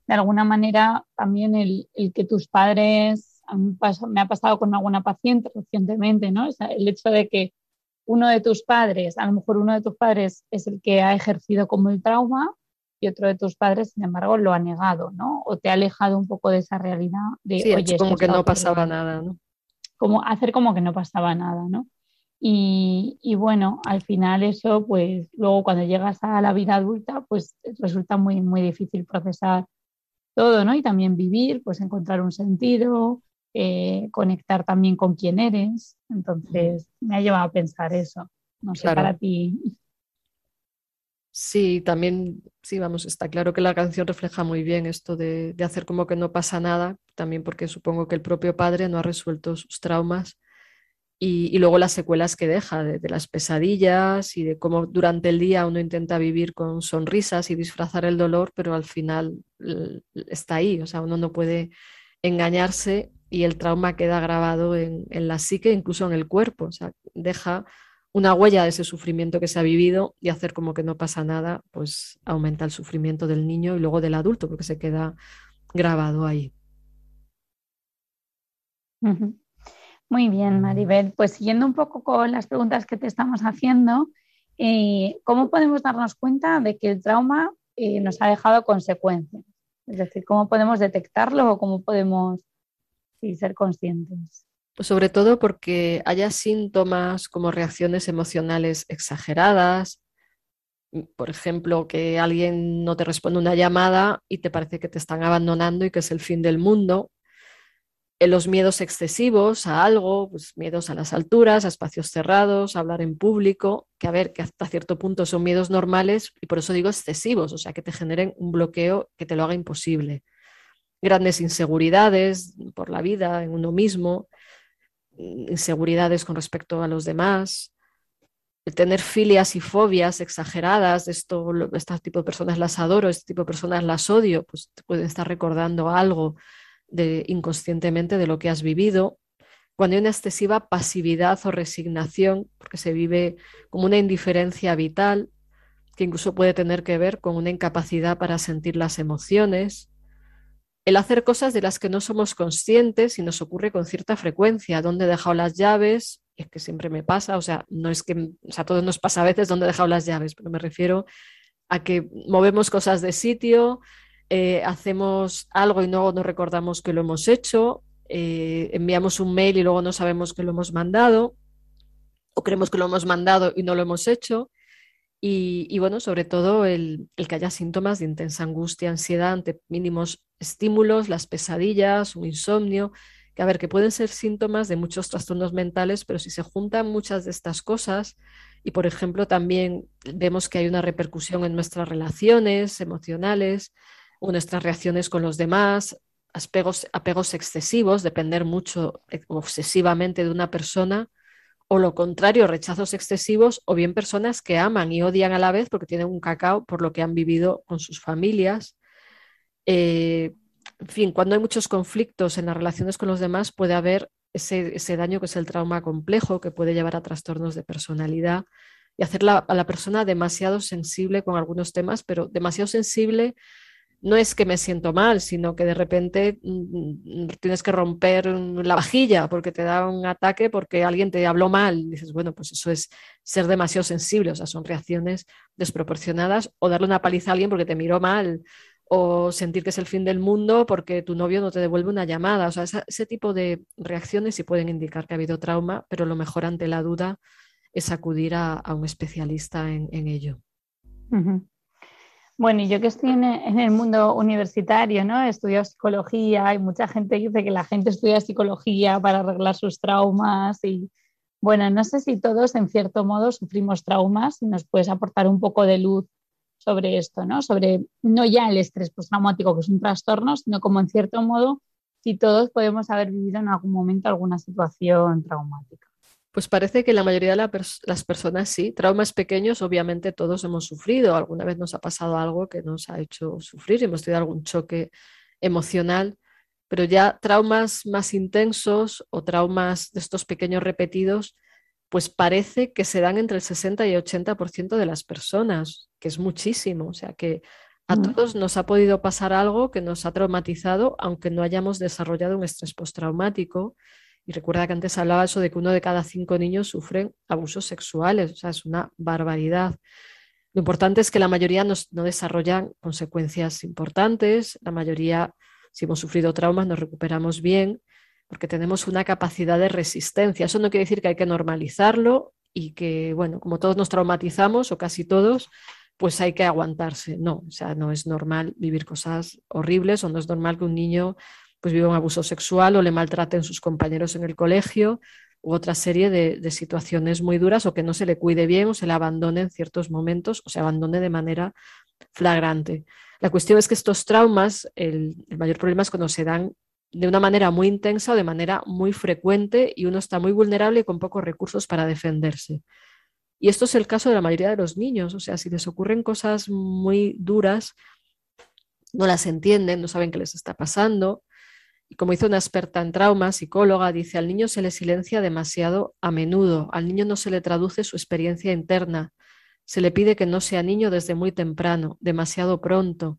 Speaker 3: de alguna manera también el, el que tus padres, a mí me, ha pasado con alguna paciente recientemente, ¿no? O sea, el hecho de que uno de tus padres, a lo mejor uno de tus padres es el que ha ejercido como el trauma y otro de tus padres, sin embargo, lo ha negado, ¿no? O te ha alejado un poco de esa realidad de,
Speaker 1: Sí,
Speaker 3: oye,
Speaker 1: como que no pasaba nada, ¿no?
Speaker 3: como hacer como que no pasaba nada, ¿no? Y, y bueno, al final eso, pues luego cuando llegas a la vida adulta, pues resulta muy, muy difícil procesar todo, ¿no? Y también vivir, pues encontrar un sentido, eh, conectar también con quién eres. Entonces, me ha llevado a pensar eso. No sé,
Speaker 1: Claro.
Speaker 3: para ti.
Speaker 1: Sí, también, sí, vamos, está claro que la canción refleja muy bien esto de, de hacer como que no pasa nada, también porque supongo que el propio padre no ha resuelto sus traumas y, y luego las secuelas que deja de, de las pesadillas y de cómo durante el día uno intenta vivir con sonrisas y disfrazar el dolor, pero al final está ahí, o sea, uno no puede engañarse y el trauma queda grabado en, en la psique, incluso en el cuerpo, o sea, deja una huella de ese sufrimiento que se ha vivido y hacer como que no pasa nada, pues aumenta el sufrimiento del niño y luego del adulto, porque se queda grabado ahí.
Speaker 3: Muy bien, Maribel. Pues siguiendo un poco con las preguntas que te estamos haciendo, eh, ¿cómo podemos darnos cuenta de que el trauma eh, nos ha dejado consecuencias? Es decir, ¿cómo podemos detectarlo o cómo podemos sí, ser conscientes?
Speaker 1: Pues sobre todo porque haya síntomas como reacciones emocionales exageradas, m- por ejemplo, que alguien no te responde una llamada y te parece que te están abandonando y que es el fin del mundo. Eh, Los miedos excesivos a algo, pues miedos a las alturas, a espacios cerrados, a hablar en público, que a ver, que hasta cierto punto son miedos normales y por eso digo excesivos, o sea, que te generen un bloqueo que te lo haga imposible. Grandes inseguridades por la vida, en uno mismo, inseguridades con respecto a los demás, el tener filias y fobias exageradas, esto, este tipo de personas las adoro, este tipo de personas las odio, pues te pueden estar recordando algo de, inconscientemente de lo que has vivido. Cuando hay una excesiva pasividad o resignación, porque se vive como una indiferencia vital, que incluso puede tener que ver con una incapacidad para sentir las emociones, el hacer cosas de las que no somos conscientes y nos ocurre con cierta frecuencia. ¿Dónde he dejado las llaves? Es que siempre me pasa, o sea, no es que, o sea, todos nos pasa a veces dónde he dejado las llaves, pero me refiero a que movemos cosas de sitio, eh, hacemos algo y luego no recordamos que lo hemos hecho, eh, enviamos un mail y luego no sabemos que lo hemos mandado, o creemos que lo hemos mandado y no lo hemos hecho. Y, y bueno, sobre todo el, el que haya síntomas de intensa angustia, ansiedad ante mínimos estímulos, las pesadillas, un insomnio, que a ver, que pueden ser síntomas de muchos trastornos mentales, pero si se juntan muchas de estas cosas y, por ejemplo, también vemos que hay una repercusión en nuestras relaciones emocionales o nuestras reacciones con los demás, apegos, excesivos, depender mucho eh, obsesivamente de una persona, o lo contrario, rechazos excesivos, o bien personas que aman y odian a la vez porque tienen un cacao por lo que han vivido con sus familias. Eh, en fin, cuando hay muchos conflictos en las relaciones con los demás, puede haber ese, ese, daño que es el trauma complejo, que puede llevar a trastornos de personalidad y hacer la, a la persona demasiado sensible con algunos temas, pero demasiado sensible no es que me siento mal, sino que de repente mm, mm, tienes que romper la vajilla porque te da un ataque porque alguien te habló mal. Dices, bueno, pues eso es ser demasiado sensible, o sea, son reacciones desproporcionadas o darle una paliza a alguien porque te miró mal o sentir que es el fin del mundo porque tu novio no te devuelve una llamada. O sea, ese tipo de reacciones sí pueden indicar que ha habido trauma, pero lo mejor ante la duda es acudir a, un especialista en, ello.
Speaker 3: Bueno, y yo que estoy en, el mundo universitario, ¿no? He estudiado psicología y mucha gente dice que la gente estudia psicología para arreglar sus traumas y bueno, no sé si todos en cierto modo sufrimos traumas y nos puedes aportar un poco de luz sobre esto, ¿no? Sobre no ya el estrés postraumático que es un trastorno, sino como en cierto modo si todos podemos haber vivido en algún momento alguna situación traumática.
Speaker 1: Pues parece que la mayoría de las personas sí. Traumas pequeños, obviamente todos hemos sufrido. Alguna vez nos ha pasado algo que nos ha hecho sufrir, hemos tenido algún choque emocional, pero ya traumas más intensos o traumas de estos pequeños repetidos, pues parece que se dan entre el 60 y 80% de las personas, que es muchísimo. O sea que a mm. todos nos ha podido pasar algo que nos ha traumatizado, aunque no hayamos desarrollado un estrés postraumático y recuerda que antes hablaba eso de que uno de cada cinco niños sufren abusos sexuales, o sea, es una barbaridad. Lo importante es que la mayoría no desarrollan consecuencias importantes, la mayoría, si hemos sufrido traumas, nos recuperamos bien, porque tenemos una capacidad de resistencia. Eso no quiere decir que hay que normalizarlo y que, bueno, como todos nos traumatizamos, o casi todos, pues hay que aguantarse. No, o sea, no es normal vivir cosas horribles o no es normal que un niño pues vive un abuso sexual o le maltraten sus compañeros en el colegio u otra serie de, situaciones muy duras o que no se le cuide bien o se le abandone en ciertos momentos o se abandone de manera flagrante. La cuestión es que estos traumas, el, el mayor problema es cuando se dan de una manera muy intensa o de manera muy frecuente y uno está muy vulnerable y con pocos recursos para defenderse. Y esto es el caso de la mayoría de los niños, o sea, si les ocurren cosas muy duras, no las entienden, no saben qué les está pasando, como hizo una experta en trauma, psicóloga, dice, al niño se le silencia demasiado a menudo, al niño no se le traduce su experiencia interna, se le pide que no sea niño desde muy temprano, demasiado pronto.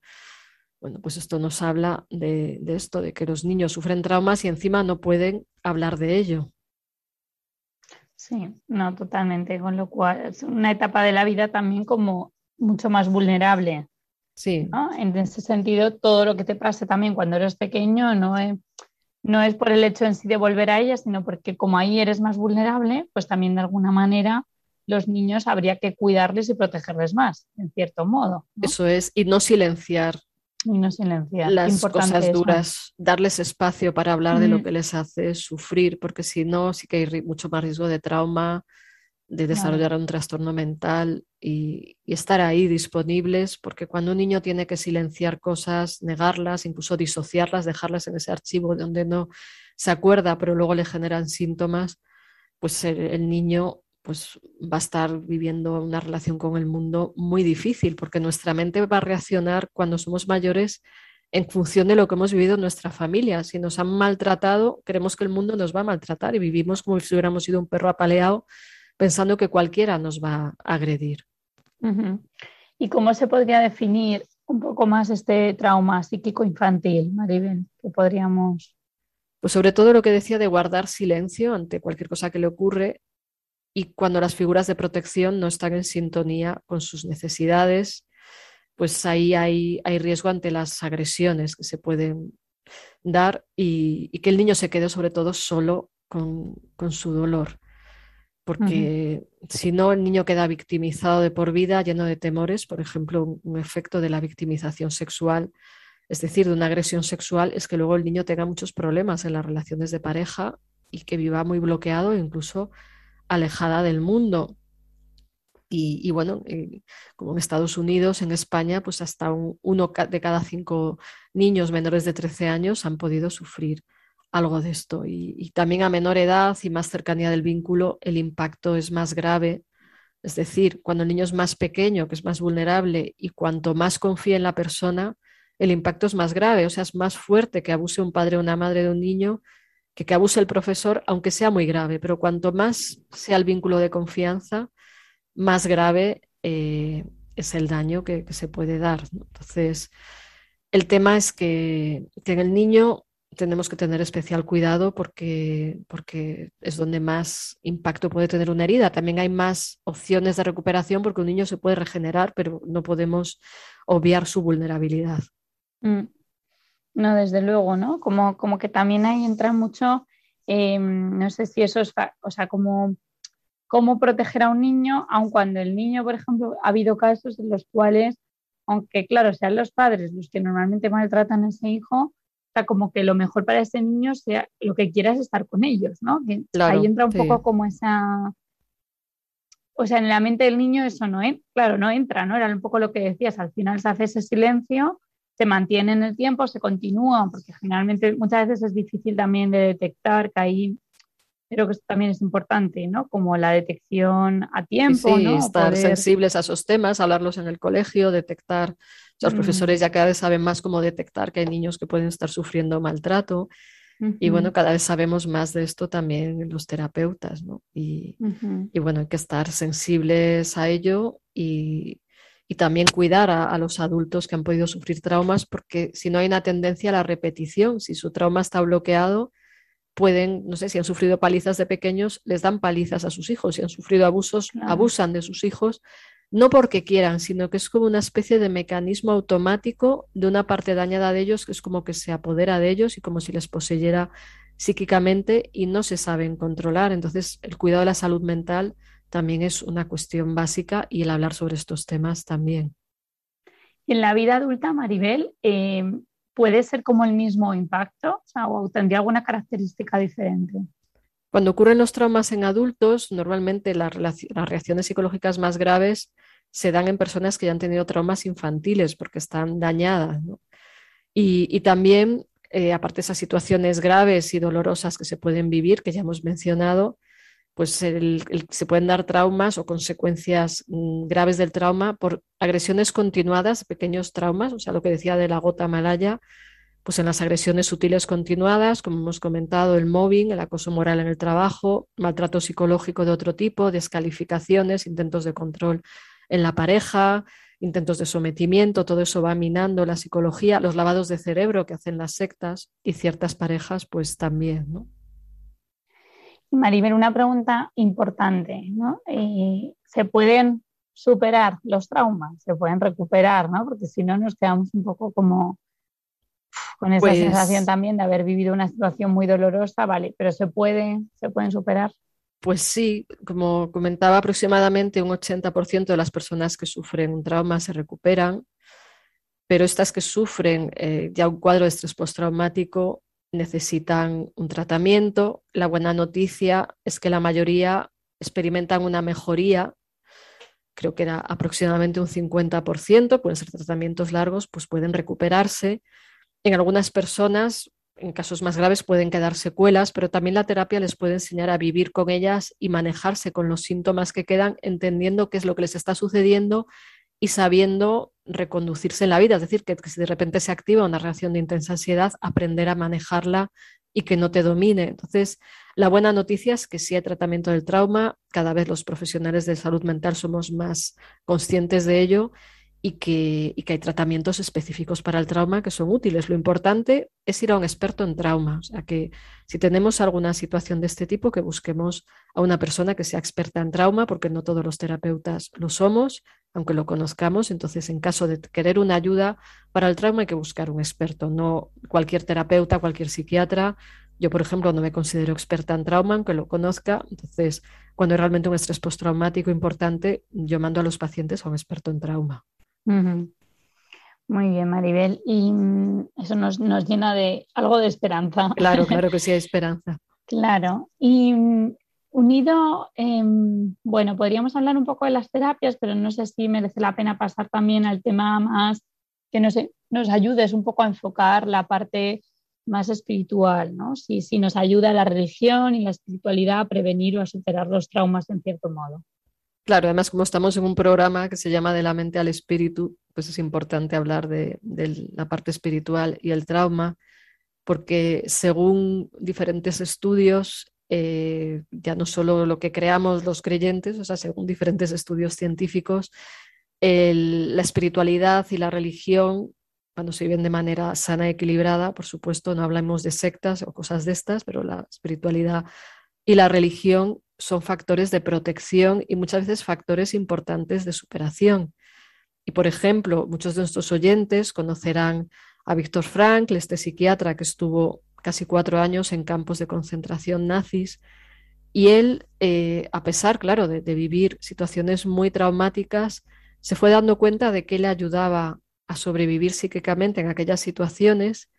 Speaker 1: Bueno, pues esto nos habla de esto, de que los niños sufren traumas y encima no pueden hablar de ello.
Speaker 3: Sí, no, totalmente, con lo cual es una etapa de la vida también como mucho más vulnerable
Speaker 1: Sí.
Speaker 3: En ese sentido, todo lo que te pase también cuando eres pequeño no es, no es por el hecho en sí de volver a ella, sino porque como ahí eres más vulnerable, pues también de alguna manera los niños habría que cuidarles y protegerles más, en cierto modo.
Speaker 1: Eso es, y no silenciar.
Speaker 3: Y no silenciar.
Speaker 1: Las cosas duras, darles espacio para hablar de lo que les hace sufrir, porque si no, sí que hay mucho más riesgo de trauma, de desarrollar un trastorno mental y, estar ahí disponibles, porque cuando un niño tiene que silenciar cosas, negarlas, incluso disociarlas, dejarlas en ese archivo donde no se acuerda, pero luego le generan síntomas, pues el, niño pues va a estar viviendo una relación con el mundo muy difícil, porque nuestra mente va a reaccionar cuando somos mayores en función de lo que hemos vivido en nuestra familia. Si nos han maltratado, creemos que el mundo nos va a maltratar y vivimos como si hubiéramos sido un perro apaleado pensando que cualquiera nos va a agredir.
Speaker 3: ¿Y cómo se podría definir un poco más este trauma psíquico infantil, Maribel? ¿Qué podríamos...?
Speaker 1: Pues sobre todo lo que decía de guardar silencio ante cualquier cosa que le ocurre y cuando las figuras de protección no están en sintonía con sus necesidades, pues ahí hay, hay riesgo ante las agresiones que se pueden dar y, que el niño se quede sobre todo solo con, con su dolor porque si no el niño queda victimizado de por vida, lleno de temores, por ejemplo, un, efecto de la victimización sexual, es decir, de una agresión sexual, es que luego el niño tenga muchos problemas en las relaciones de pareja y que viva muy bloqueado incluso alejada del mundo. Y, bueno, eh, como en Estados Unidos, en España, pues hasta uno de cada cinco niños menores de 13 años han podido sufrir algo de esto. Y, también a menor edad y más cercanía del vínculo, el impacto es más grave. Es decir, cuando el niño es más pequeño, que es más vulnerable, y cuanto más confía en la persona, el impacto es más grave. O sea, es más fuerte que abuse un padre o una madre de un niño que que abuse el profesor, aunque sea muy grave. Pero cuanto más sea el vínculo de confianza, más grave eh, es el daño que, se puede dar. Entonces, El tema es que, en el niño tenemos que tener especial cuidado porque, porque es donde más impacto puede tener una herida. También hay más opciones de recuperación porque un niño se puede regenerar, pero no podemos obviar su vulnerabilidad.
Speaker 3: Mm. No, desde luego, ¿no? Como, como que también ahí entra mucho, em, no sé si eso es, o sea, como cómo proteger a un niño, aun cuando el niño, por ejemplo, ha habido casos en los cuales, aunque claro, sean los padres los que normalmente maltratan a ese hijo, sea, como que lo mejor para ese niño sea lo que quieras estar con ellos, ¿no? ahí entra un poco como esa, o sea, en la mente del niño eso no es, claro, no entra, ¿no? Era un poco lo que decías, al final se hace ese silencio, se mantiene en el tiempo, se continúa, porque generalmente muchas veces es difícil también de detectar que hay creo que esto también es importante, ¿no? Como la detección a tiempo,
Speaker 1: sí, estar sensibles a esos temas, hablarlos en el colegio, detectar. Los mm. profesores ya cada vez saben más cómo detectar que hay niños que pueden estar sufriendo maltrato. Y bueno, cada vez sabemos más de esto también los terapeutas, ¿no? Y, y bueno, hay que estar sensibles a ello y, y también cuidar a, a, los adultos que han podido sufrir traumas, porque si no hay una tendencia a la repetición, si su trauma está bloqueado, pueden, no sé, si han sufrido palizas de pequeños, les dan palizas a sus hijos, si han sufrido abusos, abusan de sus hijos, no porque quieran, sino que es como una especie de mecanismo automático de una parte dañada de ellos, que es como que se apodera de ellos y como si les poseyera psíquicamente y no se saben controlar. Entonces, el cuidado de la salud mental también es una cuestión básica y el hablar sobre estos temas también.
Speaker 3: En la vida adulta, Maribel, eh, puede ser como el mismo impacto o, tendría alguna característica diferente.
Speaker 1: Cuando ocurren los traumas en adultos, normalmente las, reacciones psicológicas más graves se dan en personas que ya han tenido traumas infantiles porque están dañadas. Y, también, eh, aparte de esas situaciones graves y dolorosas que se pueden vivir, que ya hemos mencionado, pues se pueden dar traumas o consecuencias mm, graves del trauma por agresiones continuadas, pequeños traumas, o sea, lo que decía de la gota malaya, pues en las agresiones sutiles continuadas, como hemos comentado, el mobbing, el acoso moral en el trabajo, maltrato psicológico de otro tipo, descalificaciones, intentos de control en la pareja, intentos de sometimiento, todo eso va minando la psicología, los lavados de cerebro que hacen las sectas y ciertas parejas, pues también, ¿no?
Speaker 3: Maribel, una pregunta importante, ¿no? Eh, ¿Se pueden superar los traumas? ¿Se pueden recuperar, ¿no? Porque si no nos quedamos un poco como con esa pues sensación también de haber vivido una situación muy dolorosa, vale, pero ¿se, puede, ¿se pueden superar?
Speaker 1: Pues sí, como comentaba, aproximadamente un 80% de las personas que sufren un trauma se recuperan, pero estas que sufren eh, ya un cuadro de estrés postraumático necesitan un tratamiento. La buena noticia es que la mayoría experimentan una mejoría, creo que era aproximadamente un 50%, pueden ser tratamientos largos, pues pueden recuperarse. En algunas personas, en casos más graves, pueden quedar secuelas, pero también la terapia les puede enseñar a vivir con ellas y manejarse con los síntomas que quedan, entendiendo qué es lo que les está sucediendo y sabiendo reconducirse en la vida. Es decir, que, si de repente se activa una reacción de intensa ansiedad, aprender a manejarla y que no te domine. Entonces, la buena noticia es que si hay tratamiento del trauma, cada vez los profesionales de salud mental somos más conscientes de ello y que, y que, hay tratamientos específicos para el trauma que son útiles. Lo importante es ir a un experto en trauma. O sea que si tenemos alguna situación de este tipo, que busquemos a una persona que sea experta en trauma, porque no todos los terapeutas lo somos, aunque lo conozcamos. Entonces, en caso de querer una ayuda para el trauma, hay que buscar un experto, no cualquier terapeuta, cualquier psiquiatra. Yo, por ejemplo, no me considero experta en trauma, aunque lo conozca. Entonces, cuando hay realmente un estrés postraumático importante, yo mando a los pacientes a un experto en trauma.
Speaker 3: Muy bien, Maribel. Y mm, eso nos, nos, llena de algo de esperanza.
Speaker 1: Claro, claro que sí hay esperanza.
Speaker 3: claro. Y mm, Unido, em, bueno, podríamos hablar un poco de las terapias, pero no sé si merece la pena pasar también al tema más que nos, nos ayudes un poco a enfocar la parte más espiritual, ¿no? Si, si nos ayuda la religión y la espiritualidad a prevenir o a superar los traumas en cierto modo.
Speaker 1: Claro, además como estamos en un programa que se llama De la mente al espíritu, pues es importante hablar de, la parte espiritual y el trauma, porque según diferentes estudios, eh, ya no solo lo que creamos los creyentes, o sea, según diferentes estudios científicos, la espiritualidad y la religión cuando se viven de manera sana y equilibrada, por supuesto, no hablamos de sectas o cosas de estas, pero la espiritualidad y la religión son factores de protección y muchas veces factores importantes de superación. Y por ejemplo, muchos de nuestros oyentes conocerán a Víctor Frankl, este psiquiatra que estuvo casi cuatro años en campos de concentración nazis. Y él, eh, a pesar, claro, de, de, vivir situaciones muy traumáticas, se fue dando cuenta de que le ayudaba a sobrevivir psíquicamente en aquellas situaciones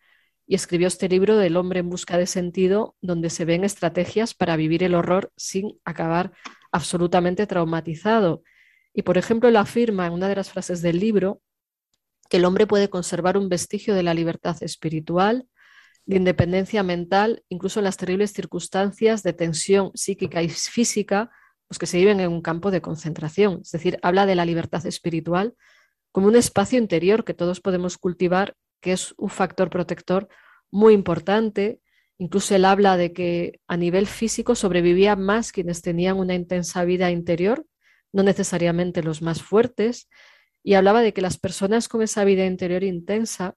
Speaker 1: y escribió este libro del hombre en busca de sentido, donde se ven estrategias para vivir el horror sin acabar absolutamente traumatizado. Y por ejemplo, él afirma en una de las frases del libro que el hombre puede conservar un vestigio de la libertad espiritual, de independencia mental, incluso en las terribles circunstancias de tensión psíquica y física, pues que se viven en un campo de concentración. Es decir, habla de la libertad espiritual como un espacio interior que todos podemos cultivar, que es un factor protector muy importante. Incluso él habla de que a nivel físico sobrevivían más quienes tenían una intensa vida interior, no necesariamente los más fuertes, y hablaba de que las personas con esa vida interior intensa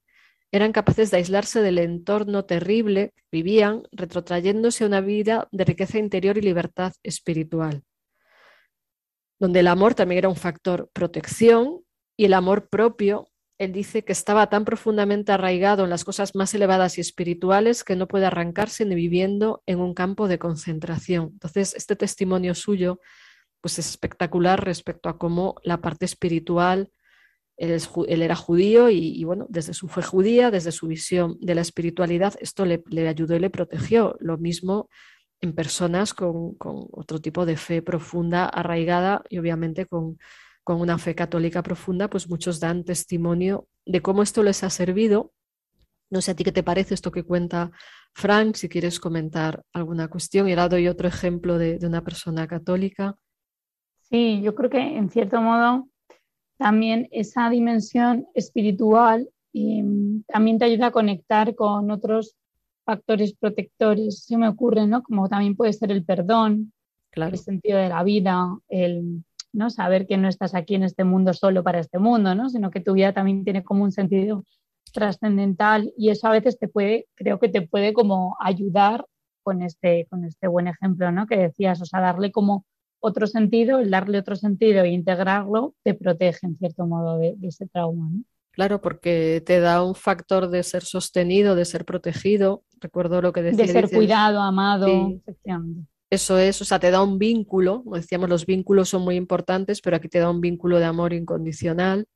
Speaker 1: eran capaces de aislarse del entorno terrible, vivían retrotrayéndose a una vida de riqueza interior y libertad espiritual, donde el amor también era un factor protección y el amor propio, él dice que estaba tan profundamente arraigado en las cosas más elevadas y espirituales que no puede arrancarse ni viviendo en un campo de concentración. Entonces, este testimonio suyo pues es espectacular respecto a cómo la parte espiritual, él, era judío y, bueno, desde su fe judía, desde su visión de la espiritualidad, esto le, ayudó y le protegió. Lo mismo en personas con, con, otro tipo de fe profunda, arraigada y obviamente con, con una fe católica profunda, pues muchos dan testimonio de cómo esto les ha servido. No sé a ti qué te parece esto que cuenta Frank, si quieres comentar alguna cuestión. Y ahora doy otro ejemplo de, de una persona católica.
Speaker 3: Sí, yo creo que en cierto modo también esa dimensión espiritual y, mm, también te ayuda a conectar con otros factores protectores. Se me ocurre, ¿no? Como también puede ser el perdón, claro. el sentido de la vida, el ¿no? Saber que no estás aquí en este mundo solo para este mundo, ¿no? Sino que tu vida también tiene como un sentido trascendental y eso a veces te puede, creo que te puede como ayudar con este, con este buen ejemplo, ¿no? Que decías, o sea, darle como otro sentido, el darle otro sentido e integrarlo te protege en cierto modo de, ese trauma, ¿no?
Speaker 1: Claro, porque te da un factor de ser sostenido, de ser protegido. Recuerdo lo que decía.
Speaker 3: De ser cuidado, amado, efectivamente.
Speaker 1: Eso es, o sea, te da un vínculo, como decíamos, los vínculos son muy importantes, pero aquí te da un vínculo de amor incondicional.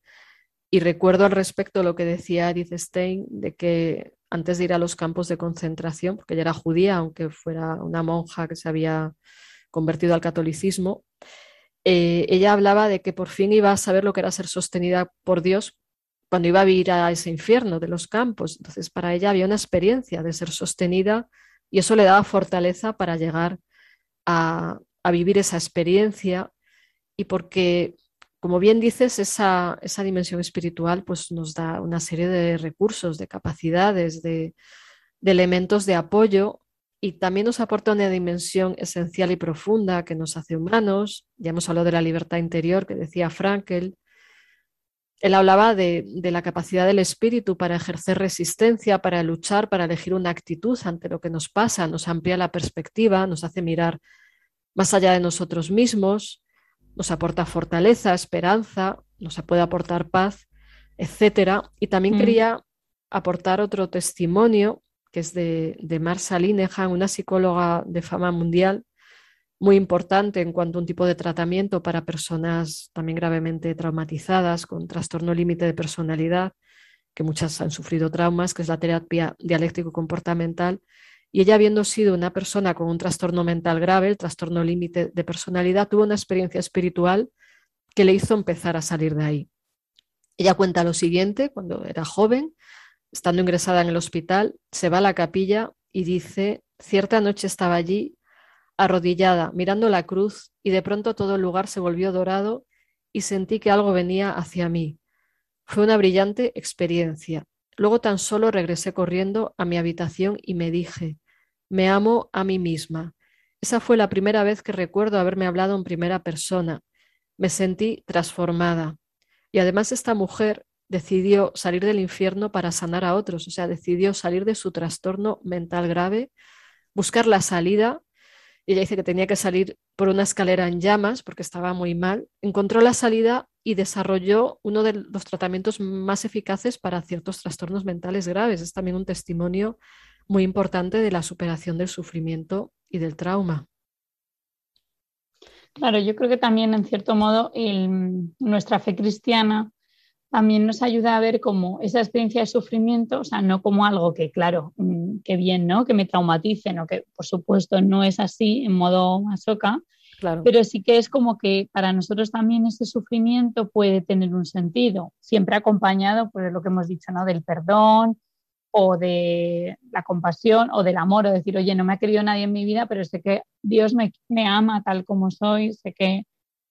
Speaker 1: Y recuerdo al respecto lo que decía Edith Stein, de que antes de ir a los campos de concentración, porque ella era judía, aunque fuera una monja que se había convertido al catolicismo, eh, ella hablaba de que por fin iba a saber lo que era ser sostenida por Dios cuando iba a vivir a ese infierno de los campos. Entonces, para ella había una experiencia de ser sostenida y eso le daba fortaleza para llegar a, vivir esa experiencia y porque, como bien dices, esa, esa, dimensión espiritual pues, nos da una serie de recursos, de capacidades, de, de elementos de apoyo y también nos aporta una dimensión esencial y profunda que nos hace humanos. Ya hemos hablado de la libertad interior que decía Frankel. Él hablaba de, de, la capacidad del espíritu para ejercer resistencia, para luchar, para elegir una actitud ante lo que nos pasa, nos amplía la perspectiva, nos hace mirar más allá de nosotros mismos, nos aporta fortaleza, esperanza, nos puede aportar paz, etc. Y también mm. quería aportar otro testimonio que es de, de Marsa Linehan, una psicóloga de fama mundial, muy importante en cuanto a un tipo de tratamiento para personas también gravemente traumatizadas con trastorno límite de personalidad, que muchas han sufrido traumas, que es la terapia dialéctico-comportamental. Y ella, habiendo sido una persona con un trastorno mental grave, el trastorno límite de personalidad, tuvo una experiencia espiritual que le hizo empezar a salir de ahí. Ella cuenta lo siguiente, cuando era joven, estando ingresada en el hospital, se va a la capilla y dice, cierta noche estaba allí arrodillada, mirando la cruz, y de pronto todo el lugar se volvió dorado y sentí que algo venía hacia mí. Fue una brillante experiencia. Luego tan solo regresé corriendo a mi habitación y me dije, me amo a mí misma. Esa fue la primera vez que recuerdo haberme hablado en primera persona. Me sentí transformada. Y además esta mujer decidió salir del infierno para sanar a otros, o sea, decidió salir de su trastorno mental grave, buscar la salida. Ella dice que tenía que salir por una escalera en llamas porque estaba muy mal. Encontró la salida y desarrolló uno de los tratamientos más eficaces para ciertos trastornos mentales graves. Es también un testimonio muy importante de la superación del sufrimiento y del trauma.
Speaker 3: Claro, yo creo que también en cierto modo nuestra fe cristiana también nos ayuda a ver como esa experiencia de sufrimiento, o sea, no como algo que, claro, mm, que bien, ¿no? Que me traumatice, ¿no? Que por supuesto no es así en modo masoca, claro. pero sí que es como que para nosotros también ese sufrimiento puede tener un sentido, siempre acompañado por lo que hemos dicho, ¿no? Del perdón o de la compasión o del amor, o decir, oye, no me ha querido nadie en mi vida, pero sé que Dios me, me ama tal como soy, sé que,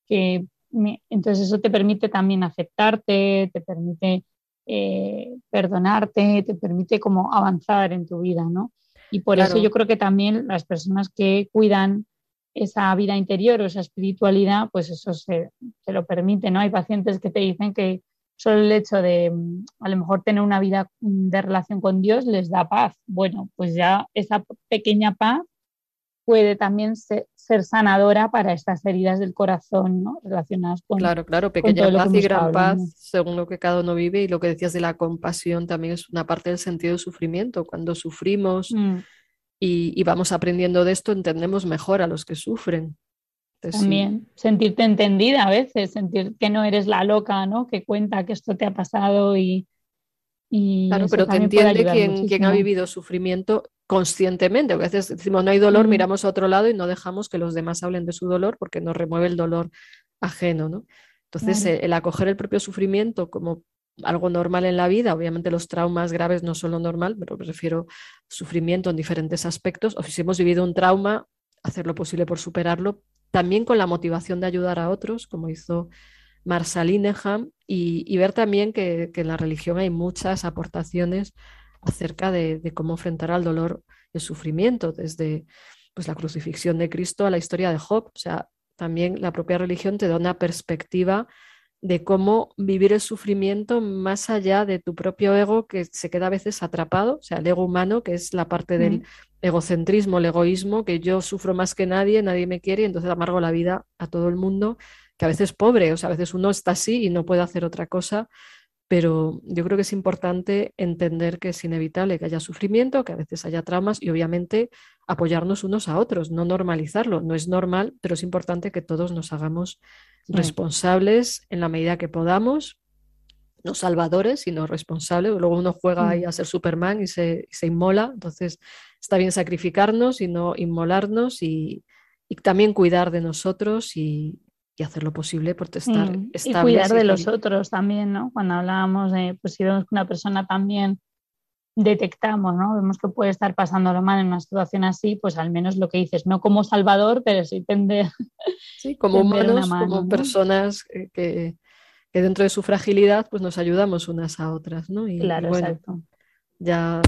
Speaker 3: que entonces eso te permite también aceptarte, te permite eh, perdonarte, te permite como avanzar en tu vida, ¿no? Y por eso yo creo que también las personas que cuidan esa vida interior o esa espiritualidad, pues eso se, se, lo permite, ¿no? Hay pacientes que te dicen que solo el hecho de a lo mejor tener una vida de relación con Dios les da paz. Bueno, pues ya esa pequeña paz puede también ser, sanadora para estas heridas del corazón ¿no? relacionadas con.
Speaker 1: Claro, claro, pequeña paz y gran paz, según lo que cada uno vive. Y lo que decías de la compasión también es una parte del sentido del sufrimiento. Cuando sufrimos mm. y, vamos aprendiendo de esto, entendemos mejor a los que sufren.
Speaker 3: también sentirte entendida a veces, sentir que no eres la loca, ¿no? Que cuenta que esto te ha pasado y,
Speaker 1: claro, pero te entiende quien, quien, ha vivido sufrimiento conscientemente. A veces decimos no hay dolor, miramos a otro lado y no dejamos que los demás hablen de su dolor porque nos remueve el dolor ajeno. ¿no? Entonces, el acoger el propio sufrimiento como algo normal en la vida, obviamente los traumas graves no son lo normal, pero me refiero a sufrimiento en diferentes aspectos, o si hemos vivido un trauma, hacer lo posible por superarlo, también con la motivación de ayudar a otros, como hizo Marsalineham y, ver también que, en la religión hay muchas aportaciones acerca de, cómo enfrentar al dolor y el sufrimiento, desde pues, la crucifixión de Cristo a la historia de Job. O sea, también la propia religión te da una perspectiva de cómo vivir el sufrimiento más allá de tu propio ego que se queda a veces atrapado, o sea, el ego humano, que es la parte del egocentrismo, el egoísmo, que yo sufro más que nadie, nadie me quiere y entonces amargo la vida a todo el mundo que a veces pobre, o sea, a veces uno está así y no puede hacer otra cosa, pero yo creo que es importante entender que es inevitable que haya sufrimiento, que a veces haya traumas y obviamente apoyarnos unos a otros, no normalizarlo. No es normal, pero es importante que todos nos hagamos responsables en la medida que podamos, no salvadores, sino responsables. Luego uno juega ahí a ser Superman y se, se inmola, entonces está bien sacrificarnos y no inmolarnos y, y también cuidar de nosotros y, y hacer lo posible por estar mm,
Speaker 3: Y cuidar de los otros también, ¿no? Cuando hablábamos de, pues si vemos que una persona también detectamos, ¿no? Vemos que puede estar pasándolo mal en una situación así, pues al menos lo que dices, no como salvador, pero sí tender.
Speaker 1: Sí, como humanos, como personas que, que, dentro de su fragilidad, pues nos ayudamos unas a otras, ¿no?
Speaker 3: Y, claro, exacto.
Speaker 1: Ya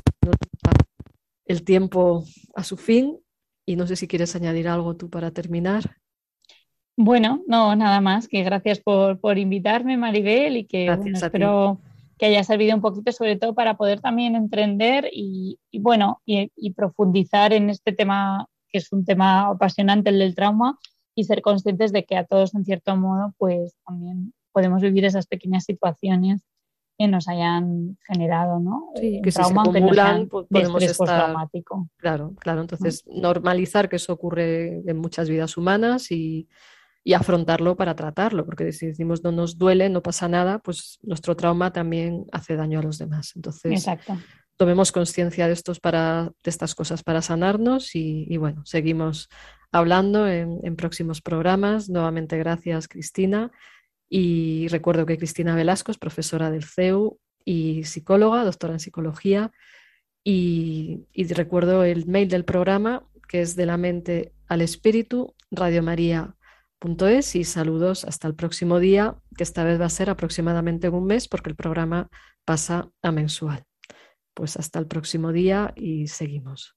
Speaker 1: el tiempo a su fin y no sé si quieres añadir algo tú para terminar.
Speaker 3: Bueno, no, nada más, que gracias por, por invitarme, Maribel, y que espero que haya servido un poquito, sobre todo para poder también entender y, bueno, y, profundizar en este tema, que es un tema apasionante, el del trauma, y ser conscientes de que a todos, en cierto modo, pues también podemos vivir esas pequeñas situaciones que nos hayan generado, ¿no?
Speaker 1: Sí, que trauma, se acumulan, podemos estar... Claro, claro. Entonces, normalizar que eso ocurre en muchas vidas humanas y y afrontarlo para tratarlo, porque si decimos no nos duele, no pasa nada, pues nuestro trauma también hace daño a los demás. Entonces, tomemos conciencia de, estos para, de estas cosas para sanarnos y, bueno, seguimos hablando en, en, próximos programas. Nuevamente, gracias, Cristina. Y recuerdo que Cristina Velasco es profesora del CEU y psicóloga, doctora en psicología. Y, y recuerdo el mail del programa, que es de la mente al espíritu, Radio María y saludos hasta el próximo día, que esta vez va a ser aproximadamente un mes porque el programa pasa a mensual. Pues hasta el próximo día y seguimos.